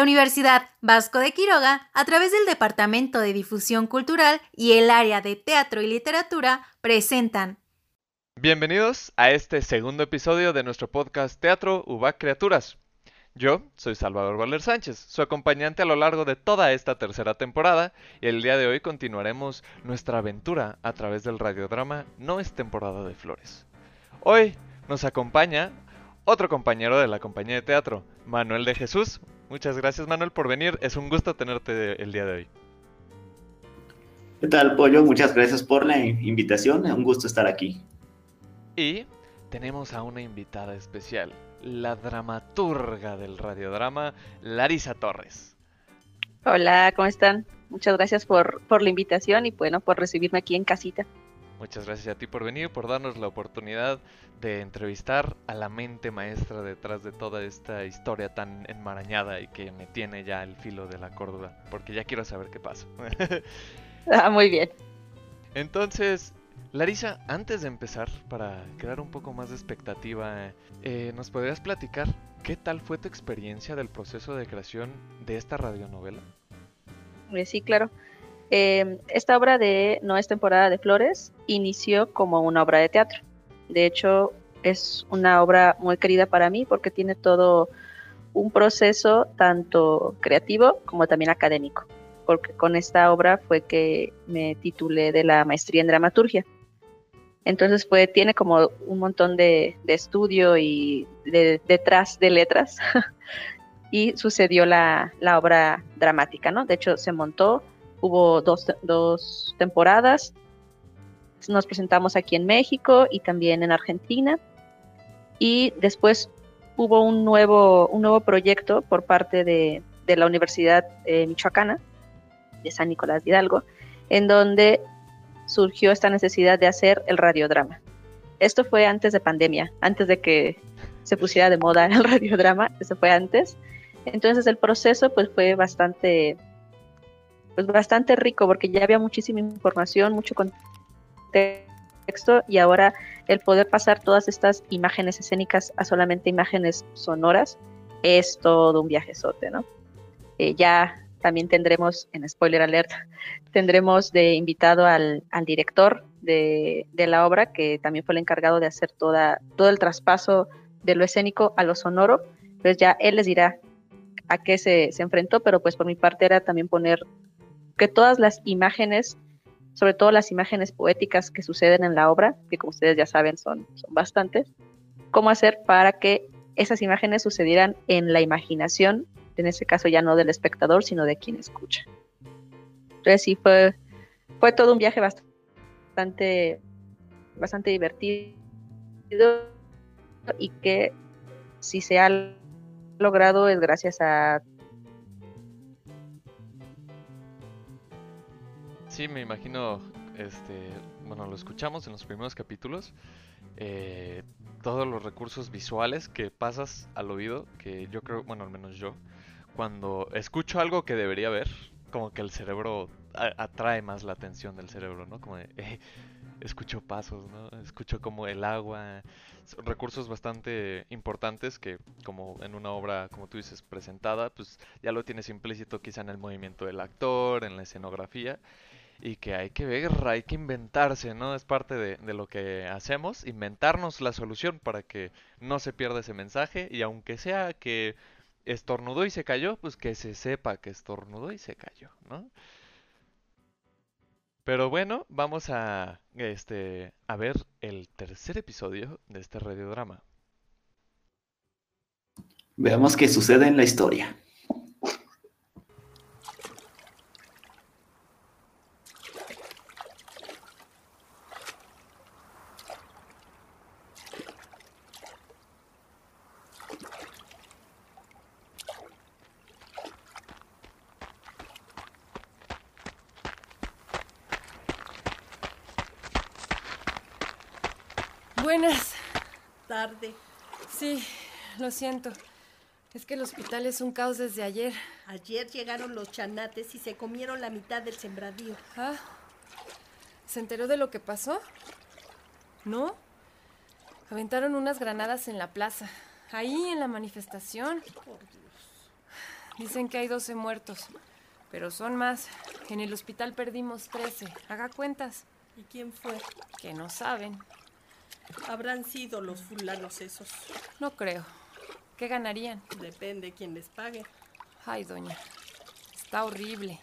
La Universidad Vasco de Quiroga, a través del Departamento de Difusión Cultural y el área de Teatro y Literatura, presentan. Bienvenidos a este segundo episodio de nuestro podcast Teatro UBAC Criaturas. Yo soy Salvador Valer Sánchez, su acompañante a lo largo de toda esta tercera temporada, y el día de hoy continuaremos nuestra aventura a través del radiodrama No es temporada de flores. Hoy nos acompaña otro compañero de la compañía de teatro, Manuel de Jesús. Muchas gracias Manuel por venir, es un gusto tenerte el día de hoy. ¿Qué tal, Pollo? Muchas gracias por la invitación, es un gusto estar aquí. Y tenemos a una invitada especial, la dramaturga del radiodrama, Larisa Torres. Hola, ¿cómo están? Muchas gracias por, por la invitación y bueno, por recibirme aquí en casita. Muchas gracias a ti por venir, por darnos la oportunidad de entrevistar a la mente maestra detrás de toda esta historia tan enmarañada y que me tiene ya el filo de la cordura, porque ya quiero saber qué pasa. ah, muy bien. Entonces, Larisa, antes de empezar, para crear un poco más de expectativa, eh, ¿nos podrías platicar qué tal fue tu experiencia del proceso de creación de esta radionovela? Eh, sí, claro. Em, esta obra de No es temporada de flores inició como una obra de teatro. De hecho, es una obra muy querida para mí porque tiene todo un proceso tanto creativo como también académico. Porque con esta obra fue que me titulé de la maestría en dramaturgia. Entonces fue, tiene como un montón de, estudio y detrás de letras. y sucedió la, la obra dramática, ¿no? De hecho, se montó hubo dos, dos temporadas. Nos presentamos aquí en México y también en Argentina. Y después hubo un nuevo, un nuevo proyecto por parte de, de la Universidad eh, Michoacana, de San Nicolás de Hidalgo, en donde surgió esta necesidad de hacer el radiodrama. Esto fue antes de pandemia, antes de que se pusiera de moda el radiodrama, eso fue antes. Entonces el proceso pues fue bastante pues bastante rico porque ya había muchísima información, mucho contexto y ahora el poder pasar todas estas imágenes escénicas a solamente imágenes sonoras es todo un viajezote, ¿no? Eh, ya también tendremos, en spoiler alert, tendremos de invitado al, director de, la obra, que también fue el encargado de hacer toda, todo el traspaso de lo escénico a lo sonoro. Entonces ya él les dirá a qué se, se enfrentó, pero pues por mi parte era también poner que todas las imágenes, sobre todo las imágenes poéticas que suceden en la obra, que como ustedes ya saben son, son bastantes, cómo hacer para que esas imágenes sucedieran en la imaginación, en este caso ya no del espectador, sino de quien escucha. Entonces sí fue, fue todo un viaje bastante, bastante divertido y que si se ha logrado es gracias a Sí, me imagino, este, bueno, lo escuchamos en los primeros capítulos, eh, todos los recursos visuales que pasas al oído, que yo creo, bueno, al menos yo, cuando escucho algo que debería ver, como que el cerebro atrae más la atención del cerebro, ¿no? Como de, eh, escucho pasos, ¿no? Escucho como el agua, recursos bastante importantes que como en una obra, como tú dices, presentada, pues ya lo tienes implícito quizá en el movimiento del actor, en la escenografía, y que hay que ver, hay que inventarse, ¿no? Es parte de, lo que hacemos, inventarnos la solución para que no se pierda ese mensaje y aunque sea que estornudó y se cayó, pues que se sepa que estornudó y se cayó, ¿no? Pero bueno, vamos a, este, a ver el tercer episodio de este radiodrama. Veamos qué sucede en la historia. Buenas. Tarde. Sí, lo siento. Es que el hospital es un caos desde ayer. Ayer llegaron los chanates y se comieron la mitad del sembradío. Ah. ¿Se enteró de lo que pasó? ¿No? Aventaron unas granadas en la plaza. Ahí en la manifestación. Dicen que hay 12 muertos, pero son más. En el hospital perdimos 13. Haga cuentas. ¿Y quién fue? Que no saben. Habrán sido los fulanos esos. No creo. ¿Qué ganarían? Depende quién les pague. Ay, doña. Está horrible.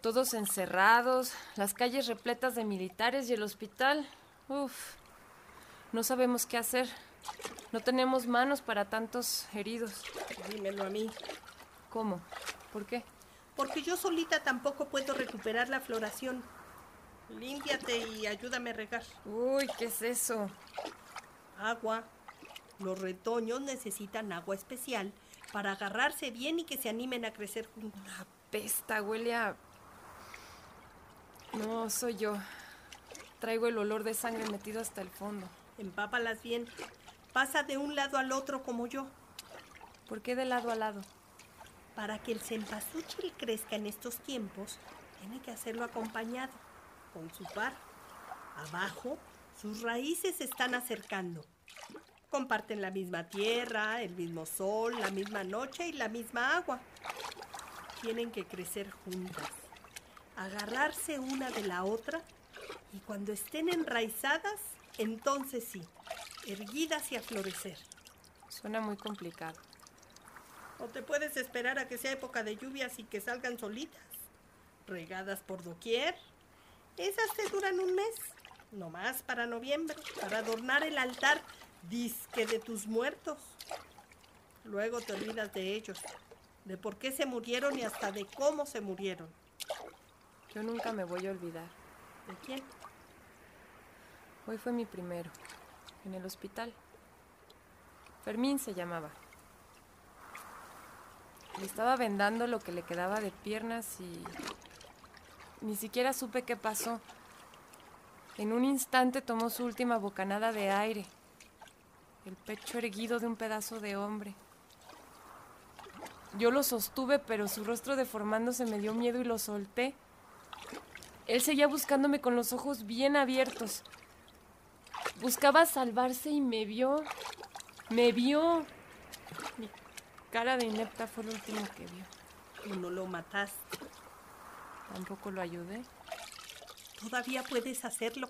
Todos encerrados, las calles repletas de militares y el hospital. Uf. No sabemos qué hacer. No tenemos manos para tantos heridos. Dímelo a mí. ¿Cómo? ¿Por qué? Porque yo solita tampoco puedo recuperar la floración. Límpiate y ayúdame a regar. Uy, ¿qué es eso? Agua. Los retoños necesitan agua especial para agarrarse bien y que se animen a crecer juntos. Apesta, huele a... No, soy yo. Traigo el olor de sangre metido hasta el fondo. Empápalas bien. Pasa de un lado al otro como yo. ¿Por qué de lado a lado? Para que el cempasúchil crezca en estos tiempos, tiene que hacerlo acompañado, con su par. Abajo, sus raíces se están acercando. Comparten la misma tierra, el mismo sol, la misma noche y la misma agua. Tienen que crecer juntas, agarrarse una de la otra y cuando estén enraizadas, entonces sí, erguidas y a florecer. Suena muy complicado. ¿O te puedes esperar a que sea época de lluvias y que salgan solitas? Regadas por doquier. Esas te duran un mes, no más para noviembre, para adornar el altar disque de tus muertos. Luego te olvidas de ellos, de por qué se murieron y hasta de cómo se murieron. Yo nunca me voy a olvidar. ¿De quién? Hoy fue mi primero, en el hospital. Fermín se llamaba. Le estaba vendando lo que le quedaba de piernas y ni siquiera supe qué pasó. En un instante tomó su última bocanada de aire, el pecho erguido de un pedazo de hombre. Yo lo sostuve, pero su rostro deformándose me dio miedo y lo solté. Él seguía buscándome con los ojos bien abiertos. Buscaba salvarse y me vio. Me vio. Mi cara de inepta fue lo último que vio. Tú no lo mataste. Tampoco lo ayudé. Todavía puedes hacerlo.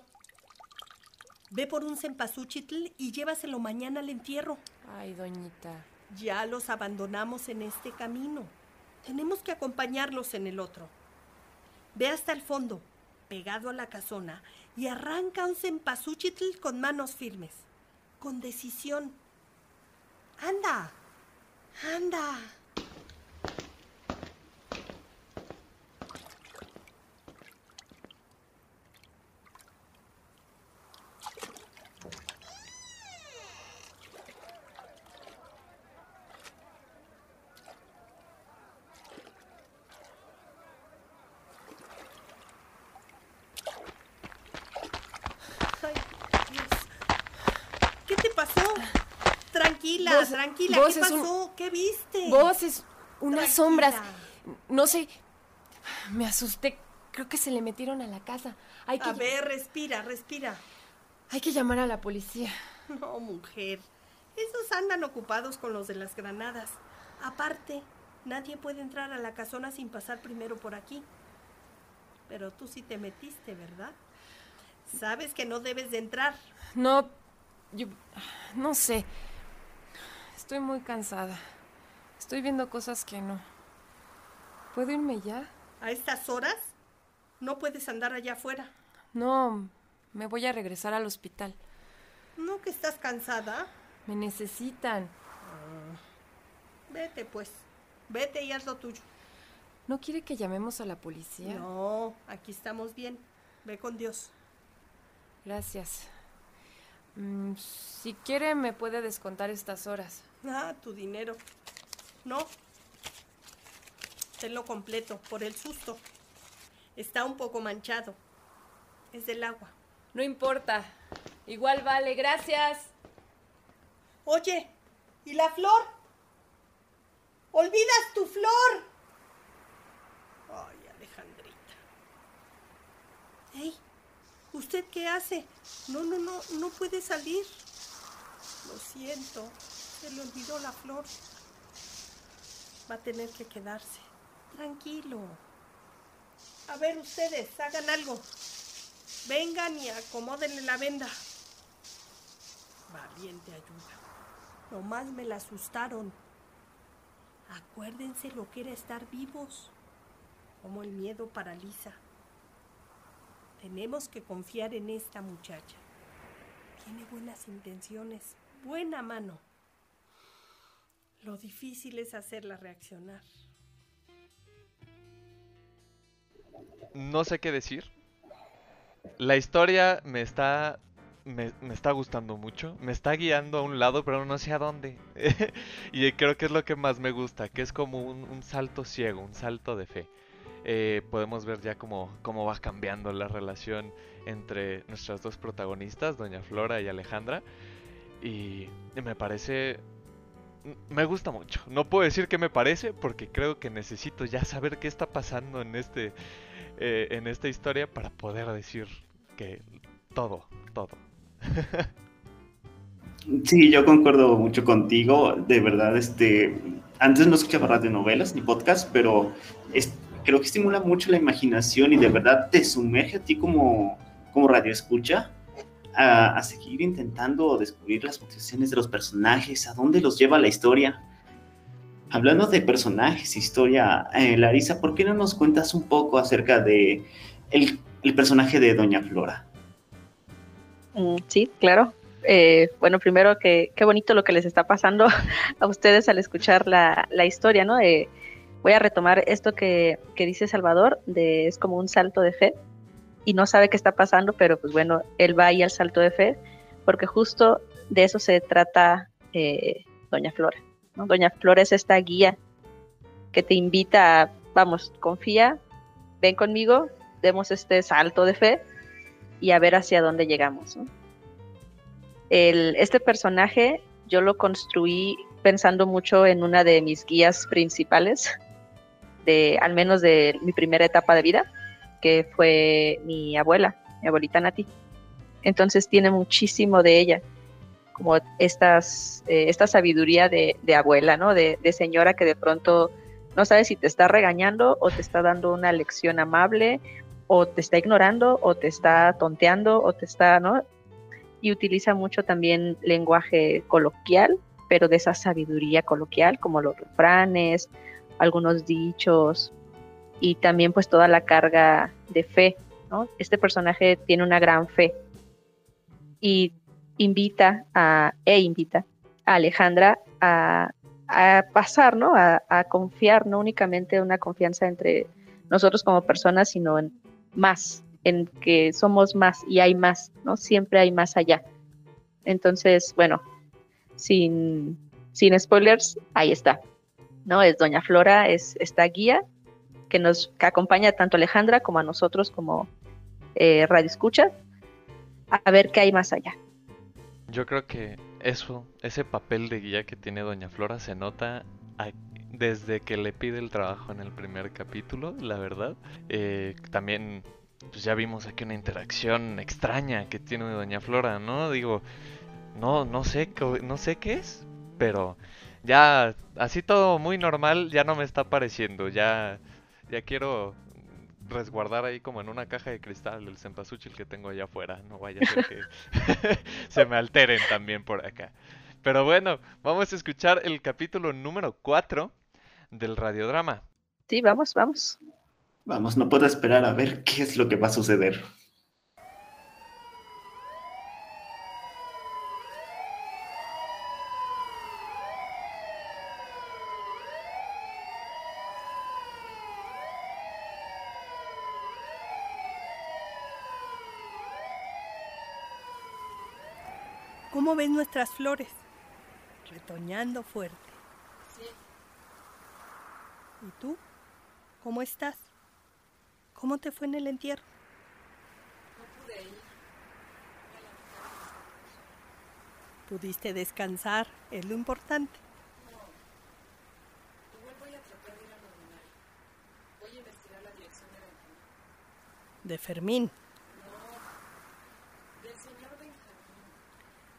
Ve por un cempasúchitl y llévaselo mañana al entierro. Ay, doñita. Ya los abandonamos en este camino. Tenemos que acompañarlos en el otro. Ve hasta el fondo, pegado a la casona, y arranca un cempasúchitl con manos firmes, con decisión. ¡Anda! ¡Anda! Ay, Dios. ¿Qué te pasó? Tranquila, Vos- tranquila. vos ¿Qué es un- pasó? ¿Qué viste? Voces, unas Tranquila. sombras. No sé. Me asusté. Creo que se le metieron a la casa. Hay que, A ver, respira, respira. hay que llamar a la policía. No, mujer. Esos andan ocupados con los de las granadas. Aparte, nadie puede entrar a la casona sin pasar primero por aquí. Pero tú sí te metiste, ¿verdad? Sabes que no debes de entrar. No, yo no sé. Estoy muy cansada. Estoy viendo cosas que no. ¿Puedo irme ya? A estas horas no puedes andar allá afuera. No, me voy a regresar al hospital. ¿No que estás cansada? Me necesitan. Vete, pues. Vete y haz lo tuyo. ¿No quiere que llamemos a la policía? No, aquí estamos bien. Ve con Dios. Gracias. Mm, si quiere, me puede descontar estas horas. Ah, tu dinero. No. Tenlo completo, por el susto. Está un poco manchado. Es del agua. No importa. Igual vale, gracias. Oye, ¿y la flor? ¡Olvidas tu flor! Ay, Alejandrita. ¡Ey! ¿Usted qué hace? No, no, no, no puede salir. Lo siento, se le olvidó la flor. Va a tener que quedarse. Tranquilo. A ver ustedes, hagan algo. Vengan y acomódenle la venda. Valiente ayuda. Nomás me la asustaron. Acuérdense lo que era estar vivos. Como el miedo paraliza. Tenemos que confiar en esta muchacha. Tiene buenas intenciones, buena mano. Difícil es hacerla reaccionar. No sé qué decir. La historia me está me, está gustando mucho. Me está guiando a un lado, pero no sé a dónde. y creo que es lo que más me gusta, que es como un, un salto ciego, un salto de fe. Eh, podemos ver ya cómo, cómo va cambiando la relación entre nuestras dos protagonistas, Doña Flora y Alejandra. Y me parece... Me gusta mucho. No puedo decir que me parece porque creo que necesito ya saber qué está pasando en este eh, en esta historia para poder decir que todo, todo. Sí, yo concuerdo mucho contigo. De verdad, este, antes no escuchaba radio novelas ni podcast, pero es, creo que estimula mucho la imaginación y de verdad te sumerge a ti como, como radio escucha a, seguir intentando descubrir las motivaciones de los personajes, a dónde los lleva la historia. Hablando de personajes, historia, eh, Larisa, ¿por qué no nos cuentas un poco acerca de el personaje de Doña Flora? Mm, sí, claro. Eh, bueno, primero que qué bonito lo que les está pasando a ustedes al escuchar la, la historia, ¿no? Eh, voy a retomar esto que, que, dice Salvador, de es como un salto de fe y no sabe qué está pasando, pero pues bueno, él va ahí al salto de fe, porque justo de eso se trata eh, Doña Flora. Doña Flora es esta guía que te invita a, vamos, confía, ven conmigo, demos este salto de fe y a ver hacia dónde llegamos. este personaje yo lo construí pensando mucho en una de mis guías principales, de al menos de mi primera etapa de vida, que fue mi abuela, mi abuelita Nati. Entonces tiene muchísimo de ella, como estas, eh, esta sabiduría de, abuela, ¿no? De, de, señora que de pronto no sabe si te está regañando o te está dando una lección amable o te está ignorando o te está tonteando o te está, ¿no? Y utiliza mucho también lenguaje coloquial, pero de esa sabiduría coloquial, como los refranes, algunos dichos y también pues toda la carga de fe, ¿no? Este personaje tiene una gran fe y invita a, e invita a Alejandra a, a pasar, ¿no? A, a, confiar, no únicamente una confianza entre nosotros como personas, sino en más, en que somos más y hay más, ¿no? Siempre hay más allá. Entonces, bueno, sin, sin spoilers, ahí está. ¿no? Es Doña Flora, es esta guía que nos que acompaña tanto Alejandra como a nosotros como eh, Radio Escucha a ver qué hay más allá. Yo creo que eso, ese papel de guía que tiene Doña Flora se nota desde que le pide el trabajo en el primer capítulo, la verdad. Eh, también pues ya vimos aquí una interacción extraña que tiene Doña Flora, ¿no? Digo, no, no sé, no sé qué es, pero ya así todo muy normal ya no me está pareciendo, ya ya quiero resguardar ahí como en una caja de cristal el cempasúchil que tengo allá afuera, no vaya a ser que se me alteren también por acá. Pero bueno, vamos a escuchar el capítulo número 4 del radiodrama. Sí, vamos, vamos. Vamos, no puedo esperar a ver qué es lo que va a suceder. ¿Cómo ves nuestras flores? Retoñando fuerte. Sí. ¿Y tú? ¿Cómo estás? ¿Cómo te fue en el entierro? No pude ir. Pudiste descansar, es lo importante. No. Igual voy a tratar de ir ordinario. Voy a investigar la dirección de Benjamín. De Fermín. No. Del señor Benjamín.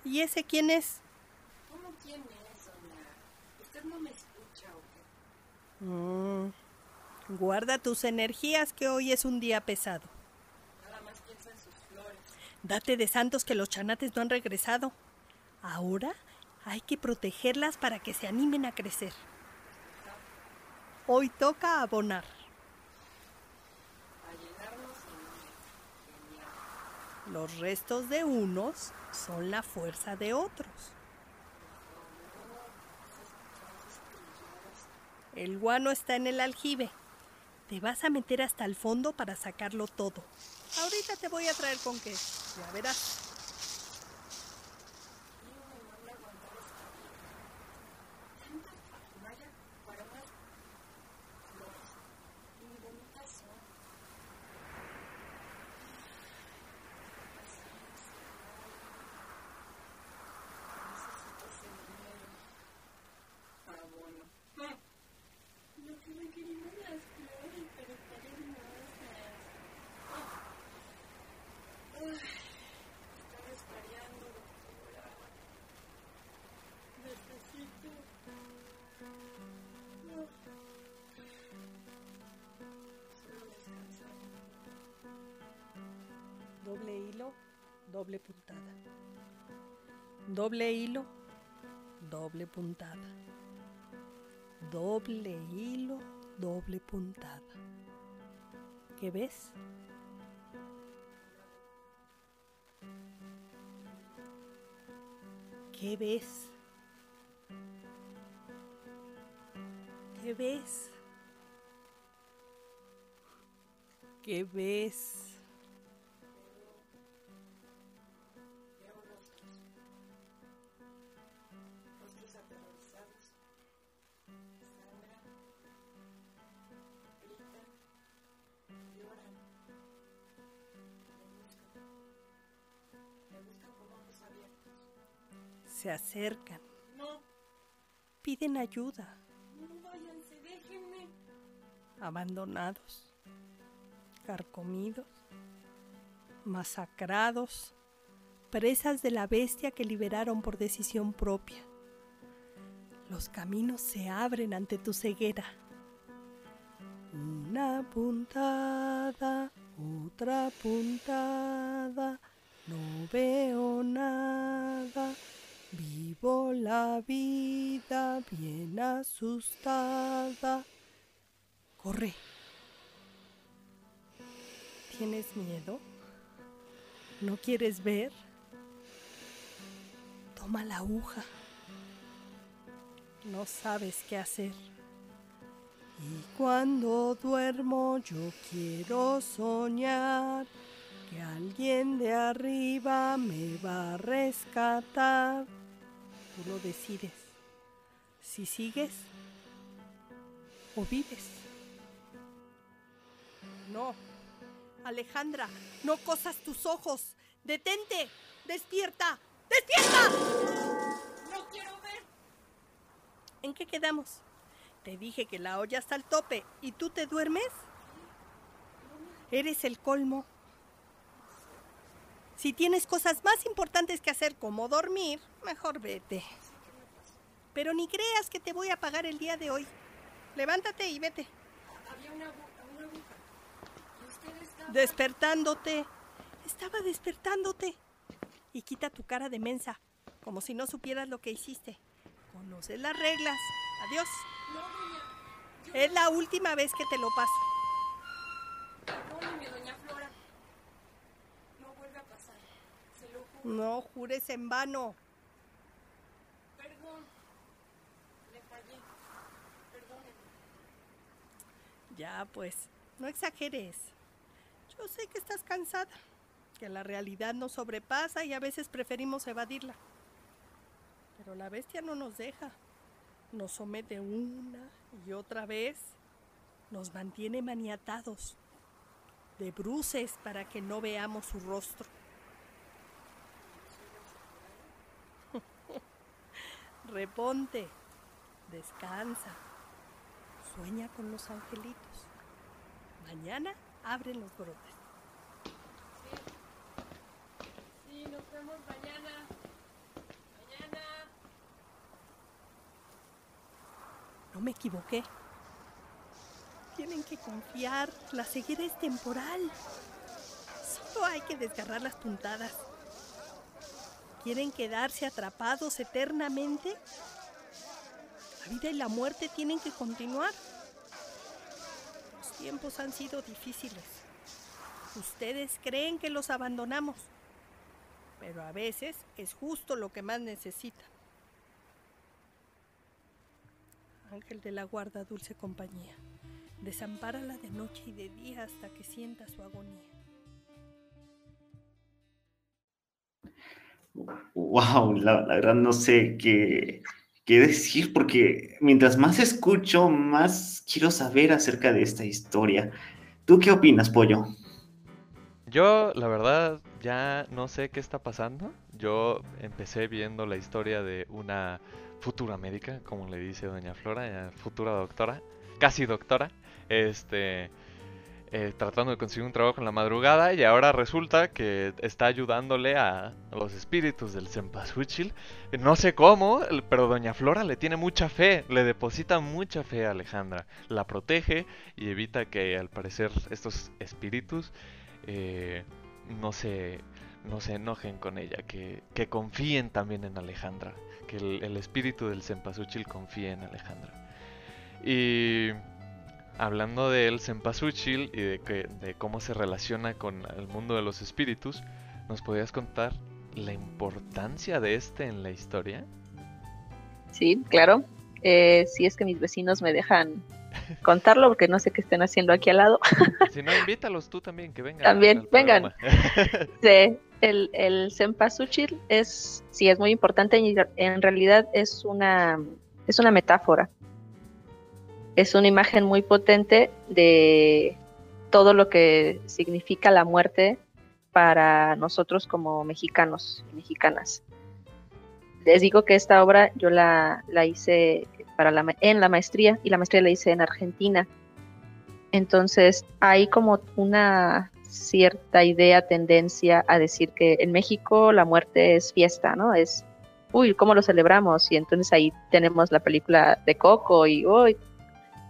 ¿Y ese quién es? ¿Cómo quién es, doña? ¿Usted no me escucha o qué? Mm, Guarda tus energías que hoy es un día pesado. Nada más piensa en sus flores. Date de santos que los chanates no han regresado. Ahora hay que protegerlas para que se animen a crecer. Hoy toca abonar. A llenarnos en Los restos de unos son la fuerza de otros. El guano está en el aljibe. Te vas a meter hasta el fondo para sacarlo todo. Ahorita te voy a traer con qué. Ya verás. Doble puntada. Doble hilo, doble puntada. Doble hilo, doble puntada. ¿Qué ves? ¿Qué ves? ¿Qué ves? ¿Qué ves? Se acercan. No, Piden ayuda. no váyanse, déjenme. abandonados, carcomidos, masacrados, presas de la bestia que liberaron por decisión propia. Los caminos se abren ante tu ceguera. Una puntada, otra puntada, no veo nada. Vivo la vida bien asustada. Corre. ¿Tienes miedo? ¿No quieres ver? Toma la aguja. No sabes qué hacer. Y cuando duermo yo quiero soñar que alguien de arriba me va a rescatar. Tú lo decides. Si sigues o vives. No. Alejandra, no cosas tus ojos. Detente. Despierta. ¡Despierta! No quiero ver. ¿En qué quedamos? Te dije que la olla está al tope y tú te duermes. Eres el colmo. Si tienes cosas más importantes que hacer como dormir, mejor vete. Pero ni creas que te voy a pagar el día de hoy. Levántate y vete. Había una, una estaba... Despertándote. Estaba despertándote. Y quita tu cara de mensa, como si no supieras lo que hiciste. Conoces las reglas. Adiós. No. Es la última vez que te lo paso. No jures en vano. Perdón. Le fallé. Perdóneme. Ya, pues, no exageres. Yo sé que estás cansada, que la realidad nos sobrepasa y a veces preferimos evadirla. Pero la bestia no nos deja. Nos somete una y otra vez. Nos mantiene maniatados, de bruces para que no veamos su rostro. Reponte, descansa, sueña con los angelitos. Mañana abren los brotes. Sí, nos vemos mañana. Mañana. No me equivoqué. Tienen que confiar, la ceguera es temporal. Solo hay que desgarrar las puntadas. ¿Quieren quedarse atrapados eternamente? La vida y la muerte tienen que continuar. Los tiempos han sido difíciles. Ustedes creen que los abandonamos, pero a veces es justo lo que más necesitan. Ángel de la guarda, dulce compañía, desampárala de noche y de día hasta que sienta su agonía. Wow, la, verdad no sé qué, qué decir porque mientras más escucho, más quiero saber acerca de esta historia. ¿Tú qué opinas, Pollo? Yo, la verdad, ya no sé qué está pasando. Yo empecé viendo la historia de una futura médica, como le dice doña Flora, futura doctora, casi doctora, este, eh, tratando de conseguir un trabajo en la madrugada y ahora resulta que está ayudándole a los espíritus del Cempasúchil. No sé cómo, pero doña Flora le tiene mucha fe, le deposita mucha fe a Alejandra, la protege y evita que al parecer estos espíritus eh, no se no se enojen con ella, que, que confíen también en Alejandra, que el, el espíritu del Cempasúchil confíe en Alejandra. Y hablando del Cempasúchil y de, que, de cómo se relaciona con el mundo de los espíritus, ¿nos podrías contar la importancia de este en la historia? Sí, claro. Eh, si es que mis vecinos me dejan contarlo, porque no sé qué estén haciendo aquí al lado. Si no, invítalos tú también, que vengan. También, vengan. Sí, el, el cempasúchil es, sí, es muy importante y en realidad es una, es una metáfora. Es una imagen muy potente de todo lo que significa la muerte para nosotros como mexicanos y mexicanas. Les digo que esta obra yo la, la hice para la, en la maestría y la maestría la hice en Argentina. Entonces hay como una cierta idea, tendencia a decir que en México la muerte es fiesta, ¿no? Es, uy, ¿cómo lo celebramos? Y entonces ahí tenemos la película de Coco y, uy,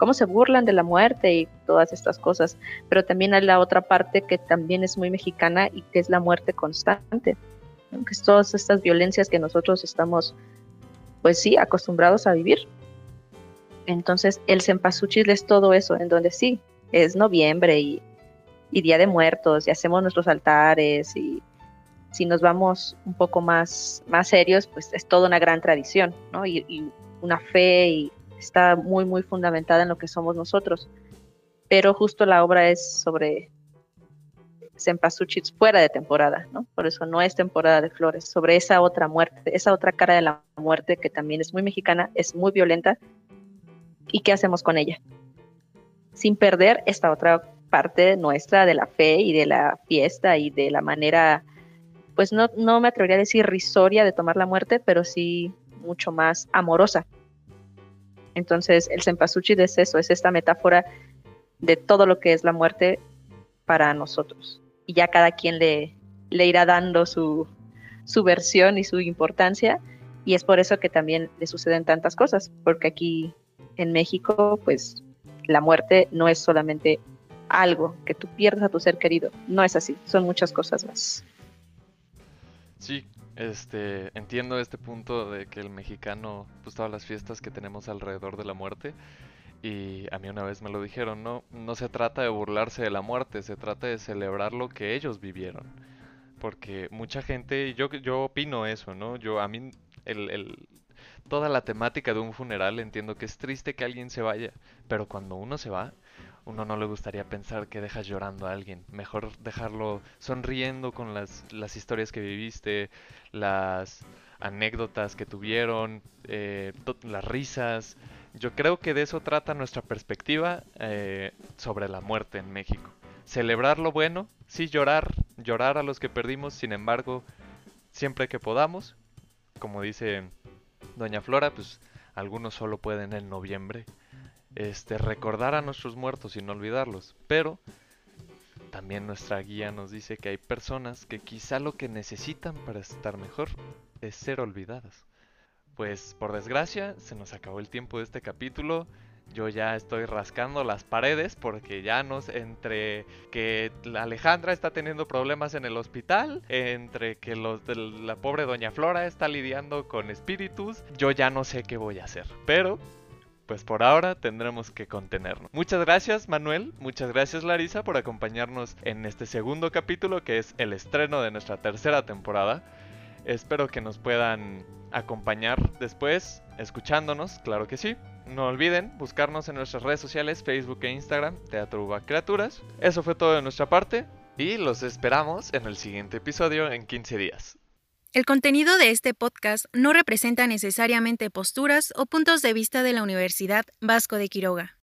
cómo se burlan de la muerte y todas estas cosas. Pero también hay la otra parte que también es muy mexicana y que es la muerte constante, ¿no? que es todas estas violencias que nosotros estamos, pues sí, acostumbrados a vivir. Entonces el cempasúchil es todo eso, en donde sí, es noviembre y, y Día de Muertos y hacemos nuestros altares y si nos vamos un poco más, más serios, pues es toda una gran tradición, ¿no? Y, y una fe y está muy, muy fundamentada en lo que somos nosotros. Pero justo la obra es sobre cempasúchil fuera de temporada, ¿no? Por eso no es temporada de flores, sobre esa otra muerte, esa otra cara de la muerte que también es muy mexicana, es muy violenta. ¿Y qué hacemos con ella? Sin perder esta otra parte nuestra de la fe y de la fiesta y de la manera, pues no, no me atrevería a decir risoria de tomar la muerte, pero sí mucho más amorosa. Entonces, el cempasúchil es eso, es esta metáfora de todo lo que es la muerte para nosotros. Y ya cada quien le, le irá dando su, su versión y su importancia. Y es por eso que también le suceden tantas cosas, porque aquí en México, pues la muerte no es solamente algo, que tú pierdas a tu ser querido. No es así, son muchas cosas más. Sí, este, entiendo este punto de que el mexicano, pues todas las fiestas que tenemos alrededor de la muerte, y a mí una vez me lo dijeron, no, no se trata de burlarse de la muerte, se trata de celebrar lo que ellos vivieron. Porque mucha gente, yo, yo opino eso, ¿no? Yo, a mí, el, el- toda la temática de un funeral, entiendo que es triste que alguien se vaya, pero cuando uno se va, uno no le gustaría pensar que dejas llorando a alguien. Mejor dejarlo sonriendo con las, las historias que viviste, las anécdotas que tuvieron, eh, las risas. Yo creo que de eso trata nuestra perspectiva eh, sobre la muerte en México. Celebrar lo bueno, sí llorar, llorar a los que perdimos, sin embargo, siempre que podamos, como dice Doña Flora, pues algunos solo pueden en noviembre, este, recordar a nuestros muertos y no olvidarlos. Pero también nuestra guía nos dice que hay personas que quizá lo que necesitan para estar mejor es ser olvidadas. Pues por desgracia se nos acabó el tiempo de este capítulo. Yo ya estoy rascando las paredes porque ya nos entre que Alejandra está teniendo problemas en el hospital, entre que los de la pobre doña Flora está lidiando con espíritus, yo ya no sé qué voy a hacer. Pero pues por ahora tendremos que contenernos. Muchas gracias Manuel, muchas gracias Larisa por acompañarnos en este segundo capítulo que es el estreno de nuestra tercera temporada. Espero que nos puedan acompañar después, escuchándonos, claro que sí. No olviden buscarnos en nuestras redes sociales, Facebook e Instagram, Teatro Uva Criaturas. Eso fue todo de nuestra parte y los esperamos en el siguiente episodio en 15 días. El contenido de este podcast no representa necesariamente posturas o puntos de vista de la Universidad Vasco de Quiroga.